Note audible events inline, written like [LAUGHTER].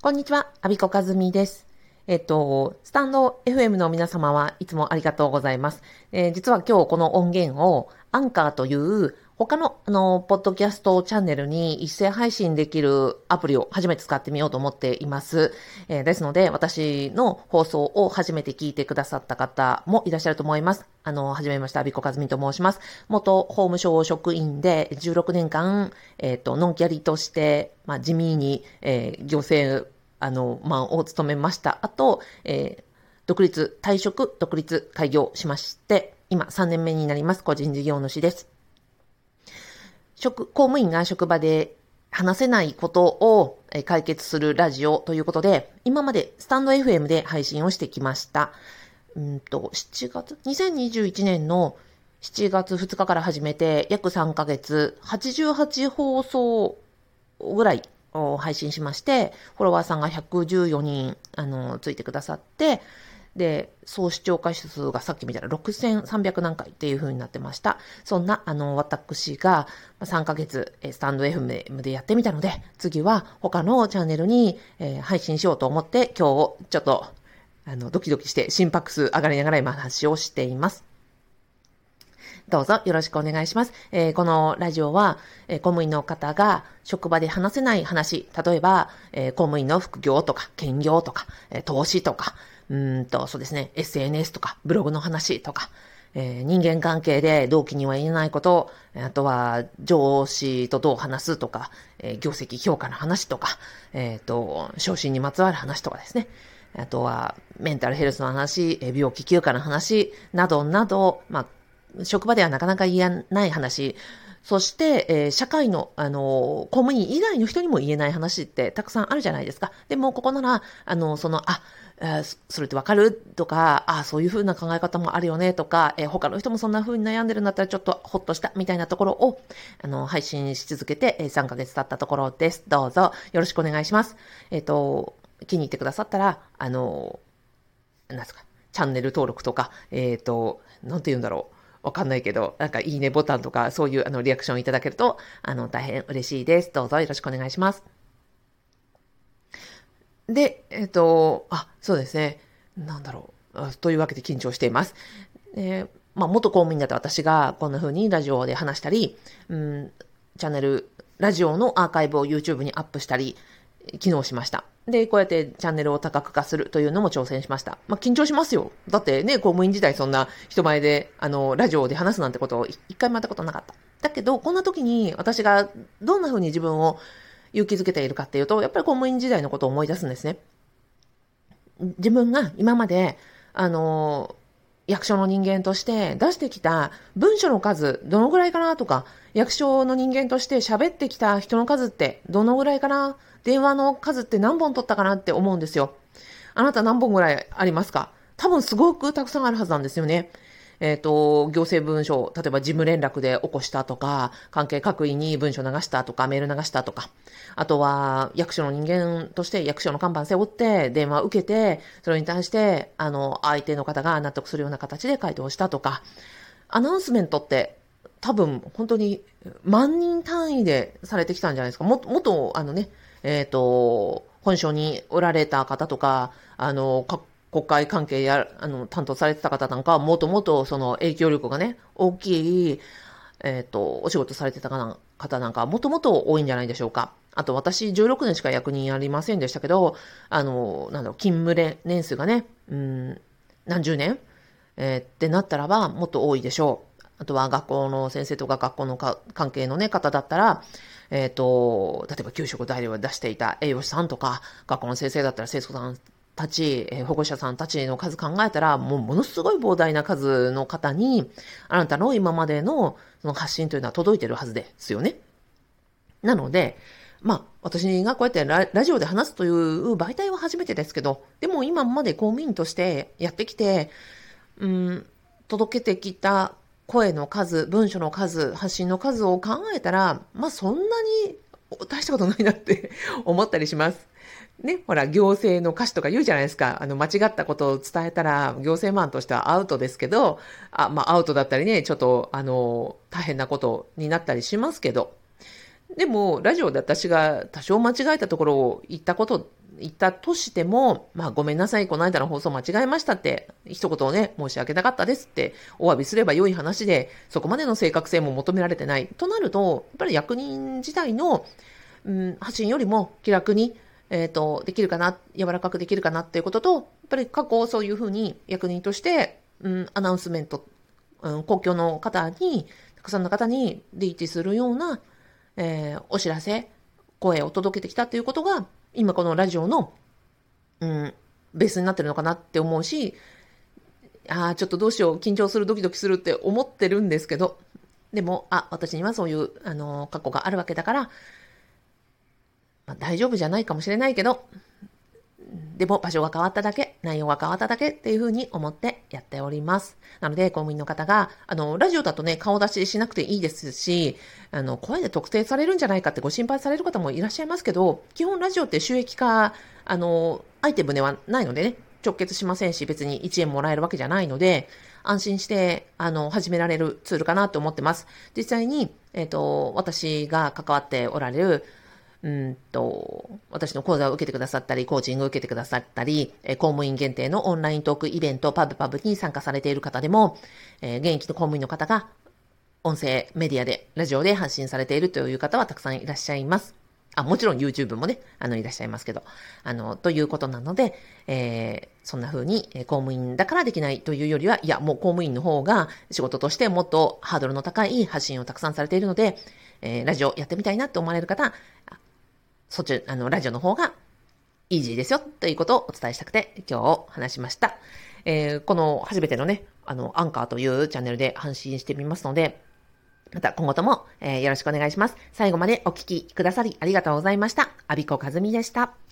こんにちは、アビコカズミです。えっと、スタンド FM の皆様はいつもありがとうございます。えー、実は今日この音源をアンカーという他の、あの、ポッドキャストチャンネルに一斉配信できるアプリを初めて使ってみようと思っています。えー、ですので、私の放送を初めて聞いてくださった方もいらっしゃると思います。あの、はじめまして、アビコカズミと申します。元法務省職員で16年間、えっ、ー、と、ノンキャリとして、まあ、地味に、えー、行政、あの、マンを務めました。あと、えー、独立、退職、独立、開業しまして、今3年目になります。個人事業主です。職、公務員が職場で話せないことを解決するラジオということで、今までスタンド FM で配信をしてきました。うんと、7月、2021年の7月2日から始めて約3ヶ月、88放送ぐらい配信しまして、フォロワーさんが114人、あの、ついてくださって、で、総視聴回数がさっき見たら6300何回っていう風になってました。そんな、あの、私が3ヶ月、スタンド FM でやってみたので、次は他のチャンネルに、えー、配信しようと思って、今日、ちょっと、あの、ドキドキして心拍数上がりながら今話をしています。どうぞよろしくお願いします。えー、このラジオは、えー、公務員の方が職場で話せない話、例えば、えー、公務員の副業とか、兼業とか、え投資とか、うんと、そうですね、SNS とか、ブログの話とか、えー、人間関係で同期には言えないこと、あとは上司とどう話すとか、えー、業績評価の話とか、えっ、と、昇進にまつわる話とかですね。あとは、メンタルヘルスの話、病気休暇の話、などなど、まあ、職場ではなかなか言えない話、そして、えー、社会の、あの公務員以外の人にも言えない話ってたくさんあるじゃないですか。でも、ここなら、あのその、あ、え、それってわかるとか、あそういうふうな考え方もあるよねとか、えー、他の人もそんなふうに悩んでるんだったらちょっとほっとしたみたいなところを、あの、配信し続けて、えー、3ヶ月経ったところです。どうぞよろしくお願いします。えっ、ー、と、気に入ってくださったら、あの、なんですか、チャンネル登録とか、えっ、と、なんて言うんだろう。わかんないけど、なんかいいねボタンとか、そういうあのリアクションいただけると、あの、大変嬉しいです。どうぞよろしくお願いします。で、えっ、と、あ、そうですね。なんだろう。というわけで緊張しています。えー、まあ、元公務員だった私がこんな風にラジオで話したり、うん、チャンネル、ラジオのアーカイブを YouTube にアップしたり、機能しました。で、こうやってチャンネルを多角化するというのも挑戦しました。まあ、緊張しますよ。だってね、公務員時代そんな人前で、あの、ラジオで話すなんてことを一回もやったことなかった。だけど、こんな時に私がどんな風に自分を勇気づけているかっていうと、やっぱり公務員時代のことを思い出すんですね。自分が今まで、あの、役所の人間として出してきた文書の数、どのぐらいかなとか、役所の人間として喋ってきた人の数ってどのぐらいかな？電話の数って何本取ったかなって思うんですよ。あなた何本ぐらいありますか？多分すごくたくさんあるはずなんですよね。えっ、ー、と、行政文書、例えば事務連絡で起こしたとか、関係各位に文書流したとか、メール流したとか、あとは役所の人間として役所の看板背負って電話を受けて、それに対して、あの、相手の方が納得するような形で回答したとか、アナウンスメントって多分本当に万人単位でされてきたんじゃないですか。も、もっと、あのね、えっ、ー、と、本省におられた方とか、あの、国会関係や、あの、担当されてた方なんかは、もともとその影響力がね、大きい、えっ、ー、と、お仕事されてた方なんかは、もともと多いんじゃないでしょうか。あと、私、16年しか役人ありませんでしたけど、あの、なんだろう、勤務年数がね、うん、何十年？えー、ってなったらば、もっと多いでしょう。あとは、学校の先生とか学校の関係のね、方だったら、えっ、ー、と、例えば給食代理を出していた栄養士さんとか、学校の先生だったら生徒さんたち、え保護者さんたちの数考えたら、もうものすごい膨大な数の方に、あなたの今までのその発信というのは届いてるはずですよね。なので、まあ、私がこうやってラジオで話すという媒体は初めてですけど、でも今まで公務員としてやってきて、うん、届けてきた声の数、文書の数、発信の数を考えたら、まあそんなに大したことないなって [LAUGHS] 思ったりします。ね、ほら、行政の歌詞とか言うじゃないですか。あの、間違ったことを伝えたら、行政マンとしてはアウトですけど、あ、まあ、アウトだったりね、ちょっと、あの、大変なことになったりしますけど、でも、ラジオで私が多少間違えたところを言ったこといたとしても、まあごめんなさい、この間の放送間違えましたって、一言をね、申し訳なかったですってお詫びすれば良い話で、そこまでの正確性も求められてない。となると、やっぱり役人自体の、うん、発信よりも気楽に、えっ、ー、と、できるかな、柔らかくできるかなっていうことと、やっぱり過去そういうふうに役人として、うん、アナウンスメント、うん、公共の方に、たくさんの方にリーチするような、えー、お知らせ、声を届けてきたっていうことが、今このラジオの、うん、ベースになってるのかなって思うし、ああ、ちょっとどうしよう、緊張する、ドキドキするって思ってるんですけど、でも、あ、私にはそういう、あの、過去があるわけだから、まあ、大丈夫じゃないかもしれないけど、でも場所が変わっただけ、内容が変わっただけっていうふうに思ってやっております。なので、公務員の方が、あの、ラジオだとね、顔出ししなくていいですし、あの、声で特定されるんじゃないかってご心配される方もいらっしゃいますけど、基本ラジオって収益化、あの、アイテムではないのでね、直結しませんし、別に1円もらえるわけじゃないので、安心して、あの、始められるツールかなと思ってます。実際に、えっ、ー、と、私が関わっておられる、うんと、私の講座を受けてくださったり、コーチングを受けてくださったり、え公務員限定のオンライントークイベント、パブパブに参加されている方でも、えー、現役の公務員の方が、音声メディアで、ラジオで発信されているという方はたくさんいらっしゃいます。あ、もちろん YouTube もね、あの、いらっしゃいますけど、あの、ということなので、えー、そんな風に、え公務員だからできないというよりは、いや、もう公務員の方が仕事としてもっとハードルの高い発信をたくさんされているので、えー、ラジオやってみたいなって思われる方、そっち、あの、ラジオの方がイージーですよということをお伝えしたくて今日話しました。えー、この初めてのね、あの、アンカーというチャンネルで配信してみますので、また今後とも、えー、よろしくお願いします。最後までお聴きくださりありがとうございました。アビコカズミでした。